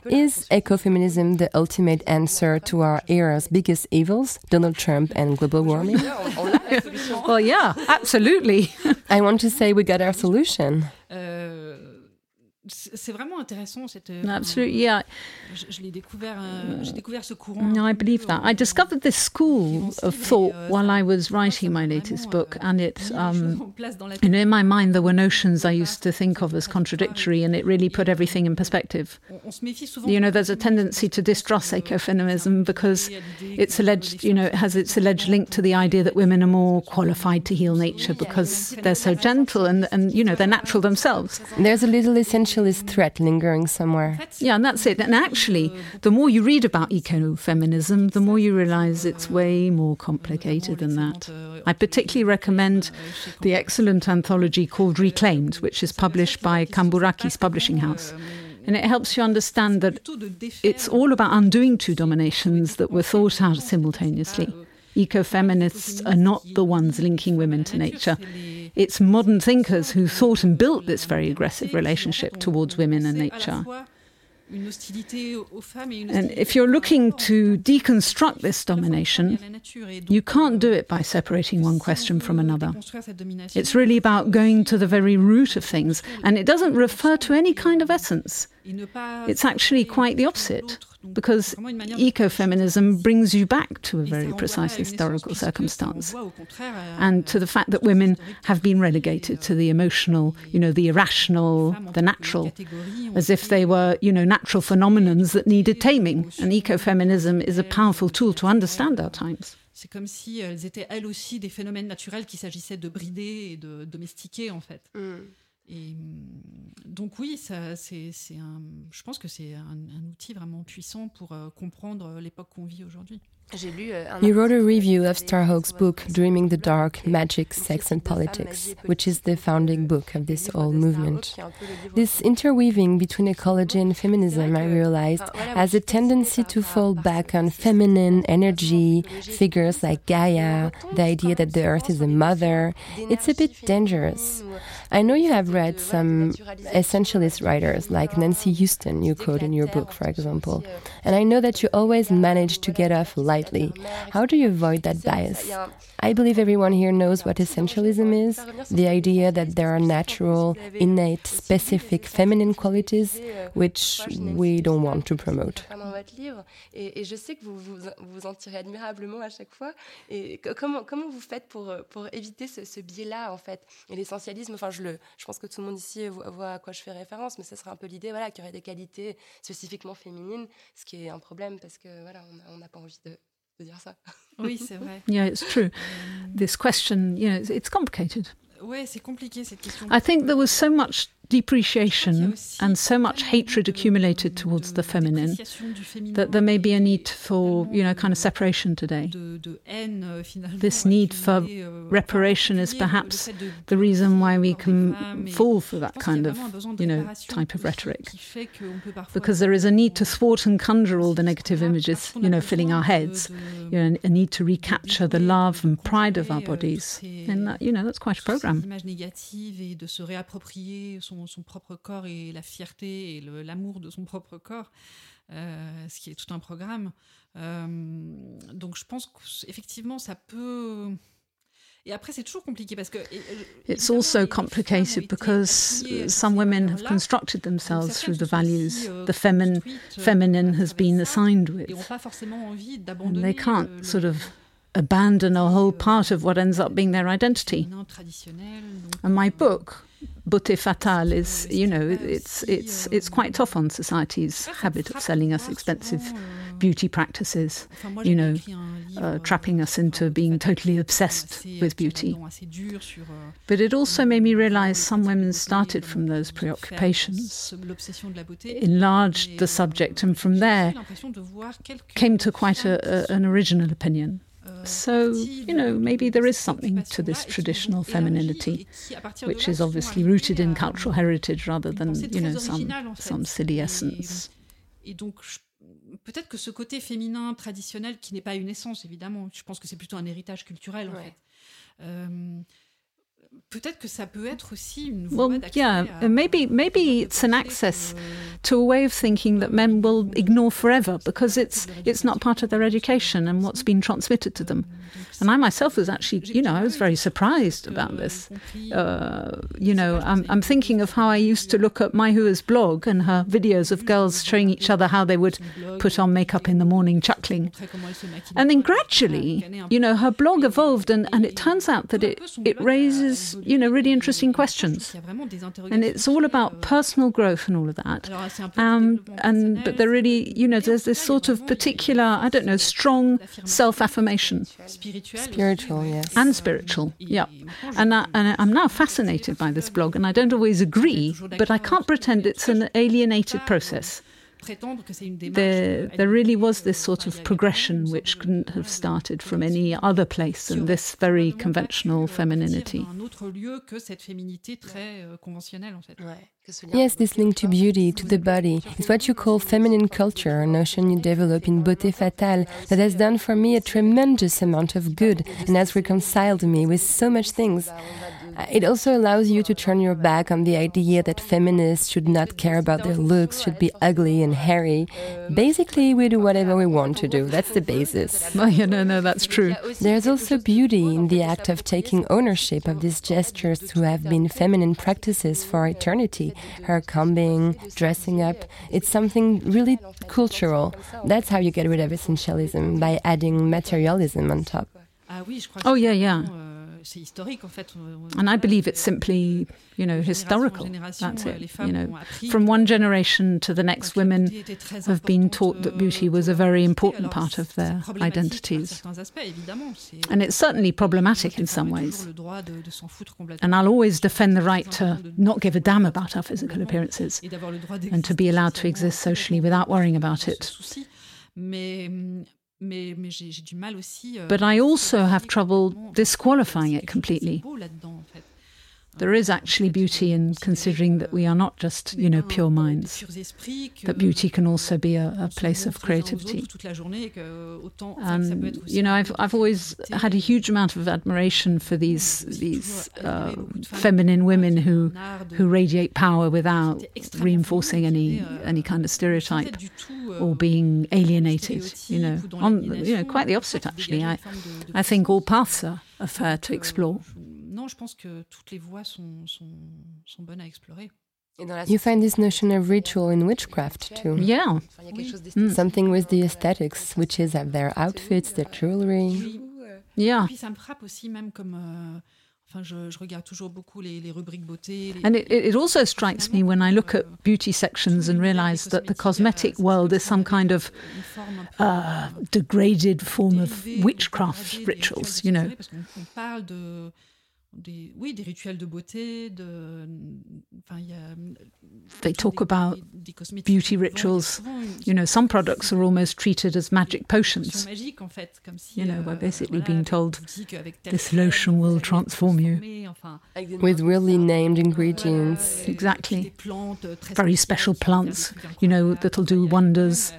Is ecofeminism the ultimate answer to our era's biggest evils, Donald Trump and global warming? well, yeah, absolutely. I want to say we got our solution. Uh, C'est vraiment intéressant cette. Euh, Absolutely, yeah. Je, je l'ai découvert, euh, j'ai découvert ce courant. No, I believe that. I discovered this school of thought euh, while I was writing my latest book, and it, um, you know, in my mind there were notions I used to think of as contradictory, and it really put everything in perspective. You know, there's a tendency to distrust ecofeminism because it's alleged, you know, it has its alleged link to the idea that women are more qualified to heal nature because they're so gentle and, and you know, they're natural themselves. There's a little essentialist threat lingering somewhere. Yeah, and that's it. And actually, the more you read about ecofeminism, the more you realize it's way more complicated than that. I particularly recommend the excellent anthology called Reclaimed, which is published by Cambourakis Publishing House. And it helps you understand that it's all about undoing two dominations that were thought out simultaneously. Ecofeminists are not the ones linking women to nature. It's modern thinkers who thought and built this very aggressive relationship towards women and nature. And if you're looking to deconstruct this domination, you can't do it by separating one question from another. It's really about going to the very root of things, and it doesn't refer to any kind of essence. It's actually quite the opposite because ecofeminism brings you back to a very precise historical circumstance and to the fact that women have been relegated to the emotional, you know, the irrational, the natural, as if they were, you know, natural phenomenons that needed taming. And ecofeminism is a powerful tool to understand our times. C'est comme si elles étaient elles aussi des phénomènes naturels qu'il s'agissait de brider et de domestiquer en fait. Mm. Et mm, donc oui, ça, c'est, c'est un, je pense que c'est un, un, outil vraiment puissant pour euh, comprendre l'époque qu'on vit aujourd'hui. Euh, you wrote a review of Starhawk's book, Dreaming the Dark Magic, Sex and Politics, which is the founding book of this whole movement. This interweaving between ecology and feminism, I realized, has a tendency to fall back on feminine energy, figures like Gaia, the idea that the earth is a mother. It's a bit dangerous. I know you have read some essentialist writers like Nancy Huston, you quote in your book, for example. And I know that you always manage to get off lightly. How do you avoid that bias? I believe everyone here knows what essentialism is the idea that there are natural, innate, specific feminine qualities which we don't want to promote. Comment, vous faites pour, euh, pour éviter ce biais-là, en fait Et l'essentialisme, enfin, je, le, je pense que tout le monde ici voit à quoi je fais référence, mais ce serait un peu l'idée voilà, qu'il y aurait des qualités spécifiquement féminines, ce qui est un problème parce que voilà, on n'a pas envie de, de dire ça. Oui, c'est vrai. yeah, it's true. This question, you know, it's complicated. Ouais, c'est compliqué cette question. I think there was so much depreciation and so much hatred accumulated towards the feminine that there may be a need for, you know, kind of separation today. Euh, this need for euh, reparation is perhaps the reason why we can fall for that kind of, you know, type of rhetoric. Because there is a need to thwart and conjure all the negative images, you know, filling our heads, you know, a need to recapture the love and pride of our euh, bodies. And that, you know, that's quite a program son, son, propre corps et la fierté et l'amour de son propre corps, euh, ce qui est tout un programme. Euh, donc je pense qu'effectivement, ça peut... Et après, c'est toujours compliqué parce que. It's also complicated because some women have constructed themselves through the values euh, the feminine, feminine has been assigned with. And they can't sort of abandon a whole part of what ends up being their identity. And my book Beauté fatale is, you know, it's it's it's quite tough on society's habit of selling us expensive beauty practices, you know, uh, trapping us into being totally obsessed with beauty. But it also made me realize some women started from those preoccupations, enlarged the subject, and from there came to quite a, a, an original opinion. So, you know, maybe there is something to this traditional femininity, which is obviously rooted in cultural heritage rather than, you know, some, some silly essence. Et donc, peut-être que ce côté féminin traditionnel, qui n'est pas une essence, évidemment, je pense que c'est plutôt un héritage culturel, en fait. Well, yeah, maybe maybe it's an access to a way of thinking that men will ignore forever because it's it's not part of their education and what's been transmitted to them. And I myself was actually, you know, I was very surprised about this. Uh, you know, I'm, I'm thinking of how I used to look at Mai Hua's blog and her videos of girls showing each other how they would put on makeup in the morning, chuckling. And then gradually, you know, her blog evolved and, and it turns out that it, it raises you know, really interesting questions. And it's all about personal growth and all of that. Um, and but there really, you know, there's this sort of particular, I don't know, strong self-affirmation. Spiritual, yes. And spiritual, yeah. And, I, and I'm now fascinated by this blog, and I don't always agree, but I can't pretend it's an alienated process there, there really was this sort of progression which couldn't have started from any other place than this very conventional femininity. Yes, this link to beauty, to the body, is what you call feminine culture, a notion you develop in Beauté Fatale that has done for me a tremendous amount of good and has reconciled me with so much things. It also allows you to turn your back on the idea that feminists should not care about their looks, should be ugly and hairy. Basically, we do whatever we want to do. That's the basis. Oh, yeah, no, no, that's true. There's also beauty in the act of taking ownership of these gestures who have been feminine practices for eternity. Hair combing, dressing up. It's something really cultural. That's how you get rid of essentialism, by adding materialism on top. Oh, yeah, yeah. C'est historique en fait. And I believe it's simply, you know, historical. That's it. You know, from one generation to the next, women have been taught that beauty was a very important part of their identities. And it's certainly problematic in some ways. And I'll always defend the right to not give a damn about our physical appearances and to be allowed to exist socially without worrying about it. Mais But I also have trouble disqualifying it completely. There is actually beauty in considering that we are not just, you know, pure minds. That beauty can also be a, a place of creativity. And you know, I've I've always had a huge amount of admiration for these these uh, feminine women who who radiate power without reinforcing any any kind of stereotype or being alienated. You know, on you know, quite the opposite actually. I I think all paths are, are fair to explore non, je pense que toutes les voies sont, sont, sont bonnes à explorer. You find this notion of ritual in witchcraft too. Yeah. Mm. Something with the aesthetics, which is their outfits, their jewelry. Yeah. Puis ça me frappe aussi même comme euh, Enfin, je, je, regarde toujours beaucoup les, les rubriques beauté. Les... And it, it also strikes me when I look at beauty sections and realize that the cosmetic world is some kind of uh, degraded form of witchcraft rituals, you know. Des, oui, des rituels de beauté. De, enfin, y a, they talk about beauty rituals. You know, some products are almost treated as magic potions. You know, we're basically being told this lotion will transform you. With really named ingredients. Exactly. Very special plants, you know, that'll do wonders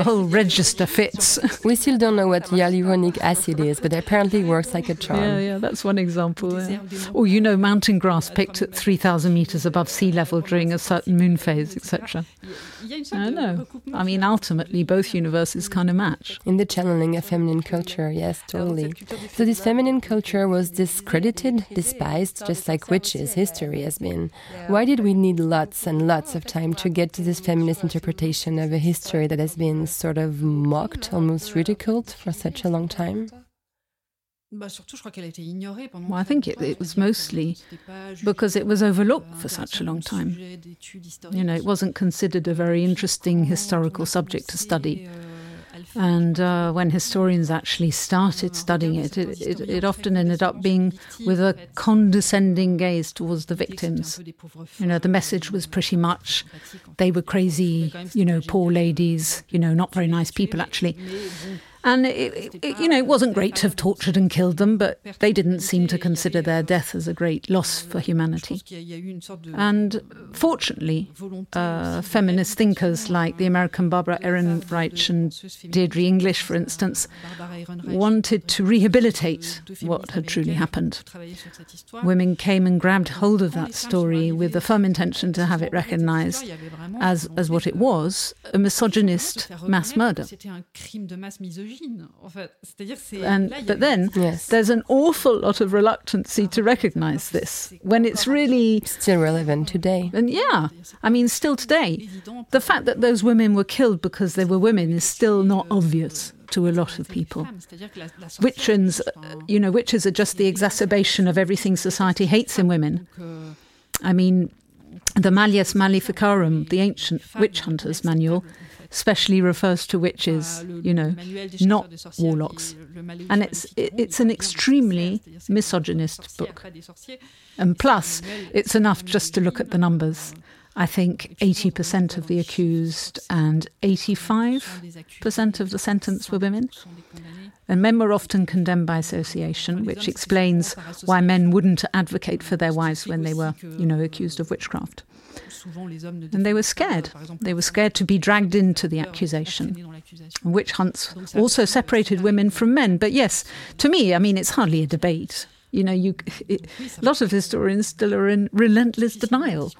the whole register fits. we still don't know what hyaluronic acid is, but it apparently works like a charm. Yeah, yeah, that's one example. Yeah. Or, you know, mountain grass picked at 3,000 meters above sea level during a certain moon phase, etc. I know. I mean, ultimately, both universes kind of match. In the channeling of feminine culture, yes, totally. So, this feminine culture was discredited, despised, just like witches' history has been. Why did we need lots and lots of time to get to this feminist interpretation of a history that has been sort of mocked, almost ridiculed for such a long time? Well, I think it, it, was mostly because it was overlooked for such a long time. You know, it wasn't considered a very interesting historical subject to study. And uh, when historians actually started studying it it, it, it, often ended up being with a condescending gaze towards the victims. You know, the message was pretty much they were crazy, you know, poor ladies, you know, not very nice people actually. And it, it, you know, it wasn't great to have tortured and killed them, but they didn't seem to consider their death as a great loss for humanity. And fortunately, uh, feminist thinkers like the American Barbara Ehrenreich and Deirdre English, for instance, wanted to rehabilitate what had truly happened. Women came and grabbed hold of that story with the firm intention to have it recognized as, as what it was a misogynist mass murder. And, but then yes. there's an awful lot of reluctancy to recognize this when it's really still relevant today. And yeah, I mean, still today, the fact that those women were killed because they were women is still not obvious to a lot of people. Witches, you know, witches are just the exacerbation of everything society hates in women. I mean, the Malleus Maleficarum, the ancient witch hunters manual, specially refers to witches, you know, not warlocks. And it's it's an extremely misogynist book. And plus, it's enough just to look at the numbers. I think 80% of the accused and 85% of the sentence were women. And men were often condemned by association, which explains why men wouldn't advocate for their wives when they were, you know, accused of witchcraft. And they were scared. They were scared to be dragged into the accusation. Witch hunts also separated women from men. But yes, to me, I mean, it's hardly a debate. You know, you, it, a lot of historians still are in relentless denial.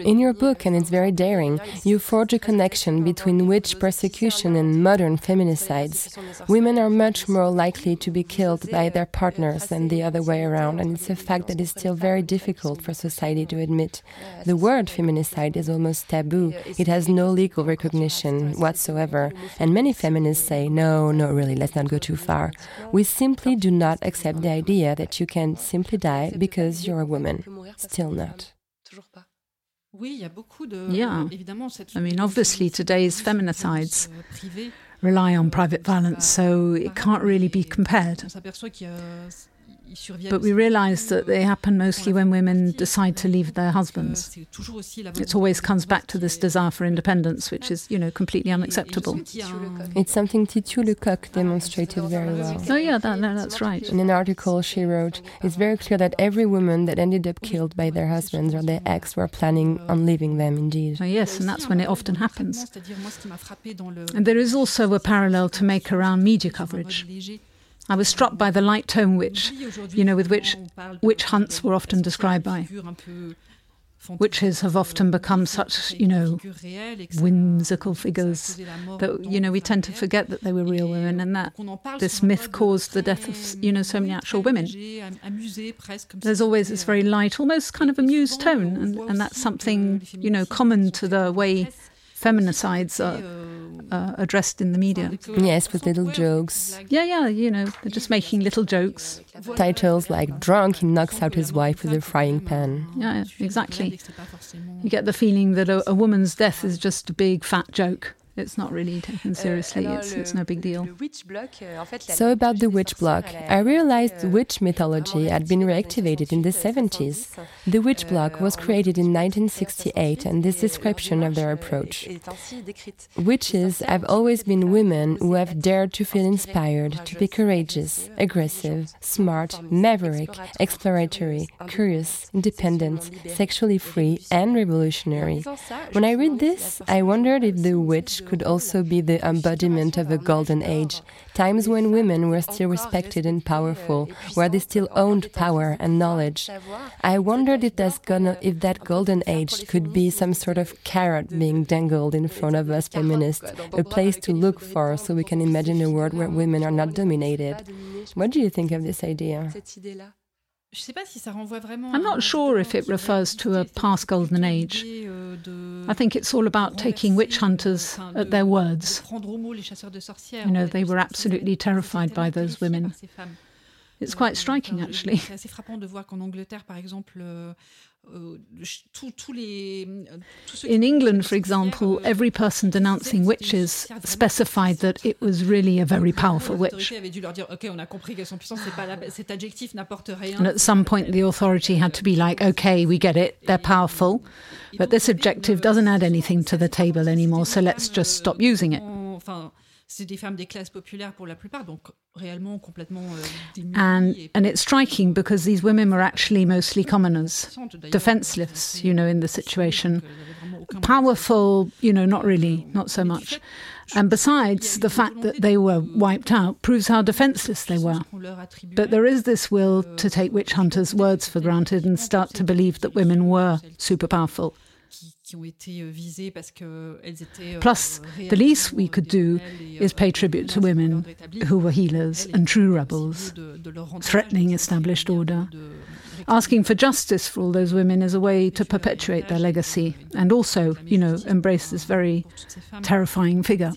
In your book, and it's very daring, you forge a connection between witch persecution and modern feminicides. Women are much more likely to be killed by their partners than the other way around, and it's a fact that is still very difficult for society to admit. The word feminicide is almost taboo, it has no legal recognition whatsoever, and many feminists say, no, no, really let's not go too far. We simply do not accept the idea that you can simply die because you're a woman. Still not. Yeah. I mean, obviously, today's feminicides rely on private violence, so it can't really be compared. But we realize that they happen mostly when women decide to leave their husbands. It always comes back to this desire for independence, which is, you know, completely unacceptable. It's something Titiou Lecoq demonstrated very well. Oh, yeah, that, no, that's right. In an article she wrote, it's very clear that every woman that ended up killed by their husbands or their ex were planning on leaving them, indeed. Oh, yes, and that's when it often happens. And there is also a parallel to make around media coverage. I was struck by the light tone which, you know, with which witch hunts were often described by. Witches have often become such, you know, whimsical figures that, you know, we tend to forget that they were real women and that this myth caused the death of, you know, so many actual women. There's always this very light, almost kind of amused tone, and, and that's something, you know, common to the way feminicides are uh, addressed in the media. Yes, with little jokes. Yeah, yeah, you know, they're just making little jokes. Titles like Drunk, he knocks out his wife with a frying pan. Yeah, exactly. You get the feeling that a, a woman's death is just a big fat joke. It's not really taken seriously. it's, it's no big deal. So about the witch block, I realized witch mythology had been reactivated in the 70s. The witch block was created in 1968 and this description of their approach. Witches have always been women who have dared to feel inspired, to be courageous, aggressive, smart, maverick, exploratory, curious, independent, sexually free and revolutionary. When I read this, I wondered if the witch could also be the embodiment of a golden age, times when women were still respected and powerful, where they still owned power and knowledge. I wondered if, gonna, if that golden age could be some sort of carrot being dangled in front of us feminists, a place to look for so we can imagine a world where women are not dominated. What do you think of this idea? I'm not sure if it refers to a past golden age. I think it's all about taking witch hunters at their words. You know, they were absolutely terrified by those women. It's quite striking, actually. Euh, In England, for example, euh, every person denouncing witches specified that it was really a very powerful witch. And at some point, the authority had to be like, okay, we get it, they're powerful, but this objective doesn't add anything to the table anymore, so let's just stop using it c'est des femmes des classes populaires pour la plupart, donc réellement complètement euh, And, and it's striking because these women were actually mostly commoners, defenseless, you know, in the situation. Powerful, you know, not really, not so much. And besides, the fact that they were wiped out proves how defenseless they were. But there is this will to take witch hunters' words for granted and start to believe that women were super powerful. Plus, the least we could do is pay tribute to women who were healers and true rebels, threatening established order. Asking for justice for all those women is a way to perpetuate their legacy and also, you know, embrace this very terrifying figure.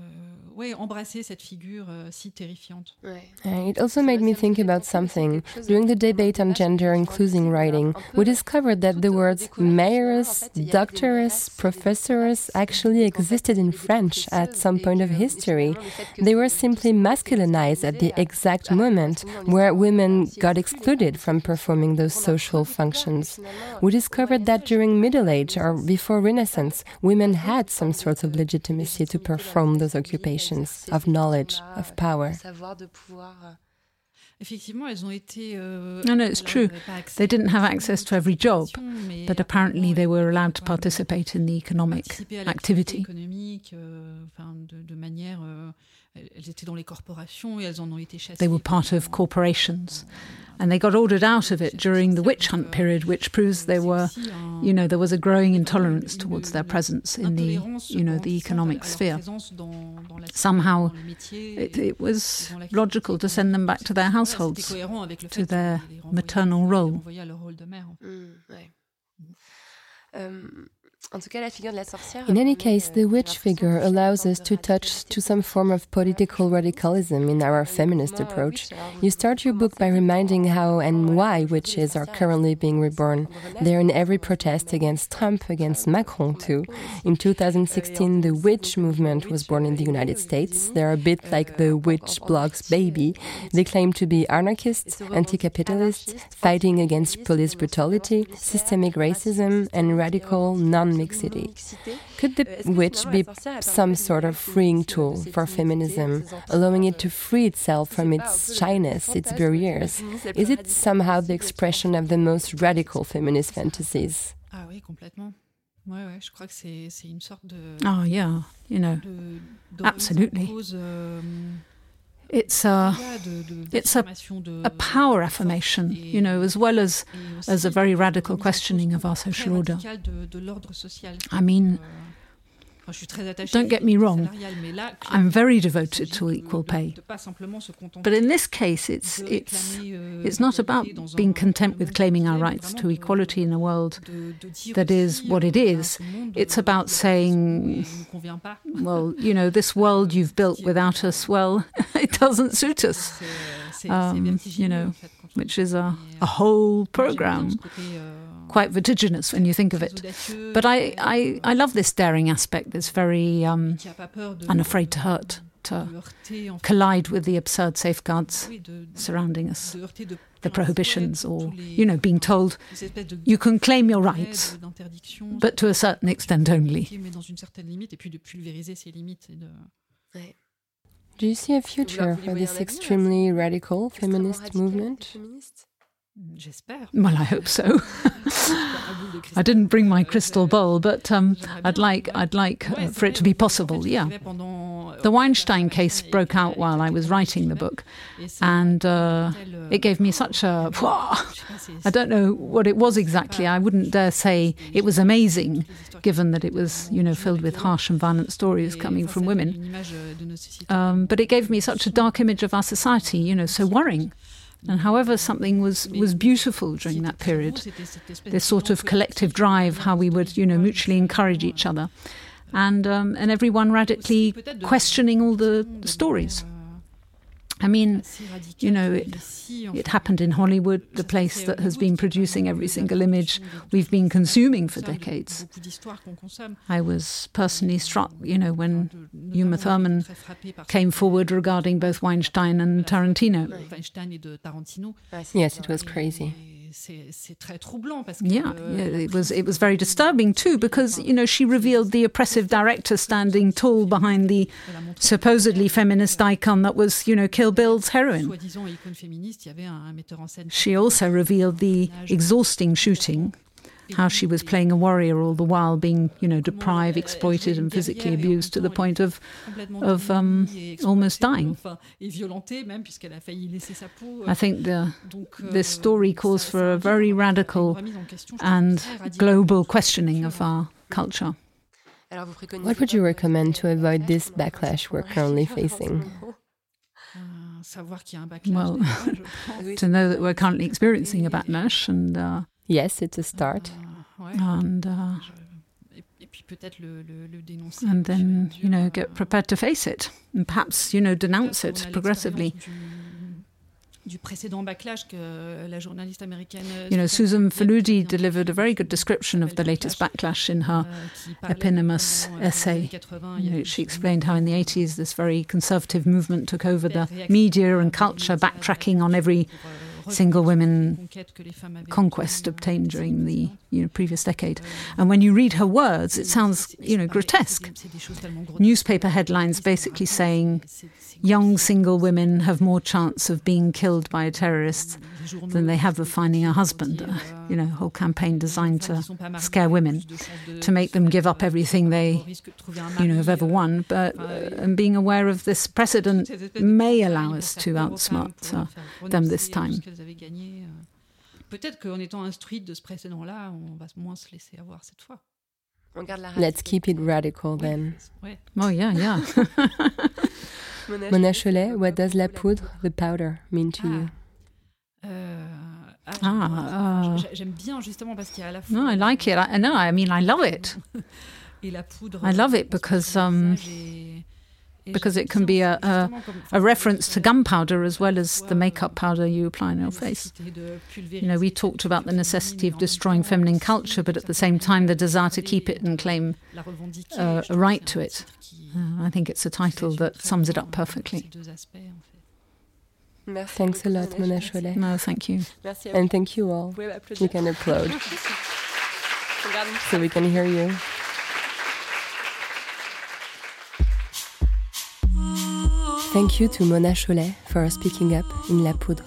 Euh, ouais, embrasser cette figure euh, si terrifiante. Uh, it also made me think about something. During the debate on gender inclusive writing, we discovered that the words mayoress, doctoress, professoress actually existed in French at some point of history. They were simply masculinized at the exact moment where women got excluded from performing those social functions. We discovered that during Middle Age or before Renaissance, women had some sort of legitimacy to perform those occupations of knowledge, of power. No, no, it's true. They didn't have access to every job, but apparently they were allowed to participate in the economic activity. They were part of corporations. And they got ordered out of it during the witch hunt period, which proves they were, you know, there was a growing intolerance towards their presence in the, you know, the economic sphere. Somehow, it, it was logical to send them back to their households, to their maternal role. In any case, the witch figure allows us to touch to some form of political radicalism in our feminist approach. You start your book by reminding how and why witches are currently being reborn. They're in every protest against Trump, against Macron too. In 2016, the witch movement was born in the United States. They're a bit like the witch blog's baby. They claim to be anarchists, anti-capitalists, fighting against police brutality, systemic racism, and radical non City. Could the witch be some sort of freeing tool for feminism, allowing it to free itself from its shyness, its barriers? Is it somehow the expression of the most radical feminist fantasies? Ah oui, complètement. Ouais, ouais, je crois que c'est une sorte de. Oh, yeah, you know, absolutely. It's a it's a, a power affirmation, you know, as well as as a very radical questioning of our social order. I mean, euh, don't get me wrong, I'm very devoted to equal pay. But in this case, it's, it's, euh, it's not about being content with claiming our rights to equality in a world that is what it is. It's about saying, well, you know, this world you've built without us, well, it doesn't suit us. Um, you know, which is a, a whole program quite vertiginous when you think of it. But I, I, I love this daring aspect that's very um, unafraid to hurt, to collide with the absurd safeguards surrounding us, the prohibitions, or, you know, being told you can claim your rights, but to a certain extent only. Do you see a future for this extremely radical feminist movement? J'espère. Well, I hope so. I didn't bring my crystal ball, but um, I'd like I'd like uh, for it to be possible. Yeah. The Weinstein case broke out while I was writing the book, and uh, it gave me such a. I don't know what it was exactly. I wouldn't dare say it was amazing, given that it was you know filled with harsh and violent stories coming from women. Um, but it gave me such a dark image of our society. You know, so worrying. And however something was, was beautiful during that period, this sort of collective drive, how we would, you know, mutually encourage each other, and um, and everyone radically questioning all the stories. I mean, you know, it, it happened in Hollywood, the place that has been producing every single image we've been consuming for decades. I was personally struck, you know, when Uma Thurman came forward regarding both Weinstein and Tarantino. Yes, it was crazy c'est très troublant parce que yeah, yeah, it was it was very disturbing too because you know she revealed the oppressive director standing tall behind the supposedly feminist icon that was you know Kill Bill's heroine. She also revealed the exhausting shooting how she was playing a warrior all the while being, you know, deprived, exploited, and physically abused to the point of, of um, almost dying. I think the, this story calls for a very radical and global questioning of our culture. What would you recommend to avoid this backlash we're currently facing? Well, to know that we're currently experiencing a backlash and uh, Yes, it's a start. And, uh, and then, you know, get prepared to face it and perhaps, you know, denounce it progressively. Du précédent backlash que la journaliste américaine. You know, Susan Faludi delivered a very good description of the latest backlash in her eponymous essay. You know, she explained how in the 80s this very conservative movement took over the media and culture, backtracking on every single women conquest obtained during the you know, previous decade. And when you read her words, it sounds you know grotesque. Newspaper headlines basically saying young single women have more chance of being killed by a terrorist than they have of finding a husband. Uh, you know, a whole campaign designed to scare women, to make them give up everything they, you know, have ever won. But uh, and being aware of this precedent may allow us to outsmart uh, them this time. Peut-être qu'en étant instruite de ce précédent-là, on va moins se laisser avoir cette fois. Let's keep it radical then. Oh yeah, yeah. Mona Cholet, what does la poudre, the powder, mean to you? Euh, Ah, j'aime bien justement parce qu'il y a à la fois. No, I like it. I, no, I mean I love it. et la poudre. I love it because um, because it can be a, a, a, reference to gunpowder as well as the makeup powder you apply on your face. You know, we talked about the necessity of destroying feminine culture, but at the same time, the desire to keep it and claim uh, a right to it. Uh, I think it's a title that sums it up perfectly. Thanks a lot, Mona Chollet. No, thank you. And thank you all. You can applaud. so we can hear you. Thank you to Mona Chollet for speaking up in La Poudre.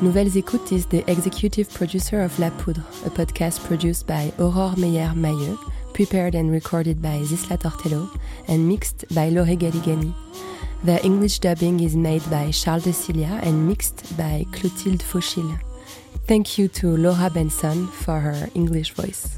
Nouvelles Écoutes is the executive producer of La Poudre, a podcast produced by Aurore Meyer-Mailleux, prepared and recorded by Zisla Tortello, and mixed by Laurie Galigani. The English dubbing is made by Charles de Cilia and mixed by Clotilde Fauchil. Thank you to Laura Benson for her English voice.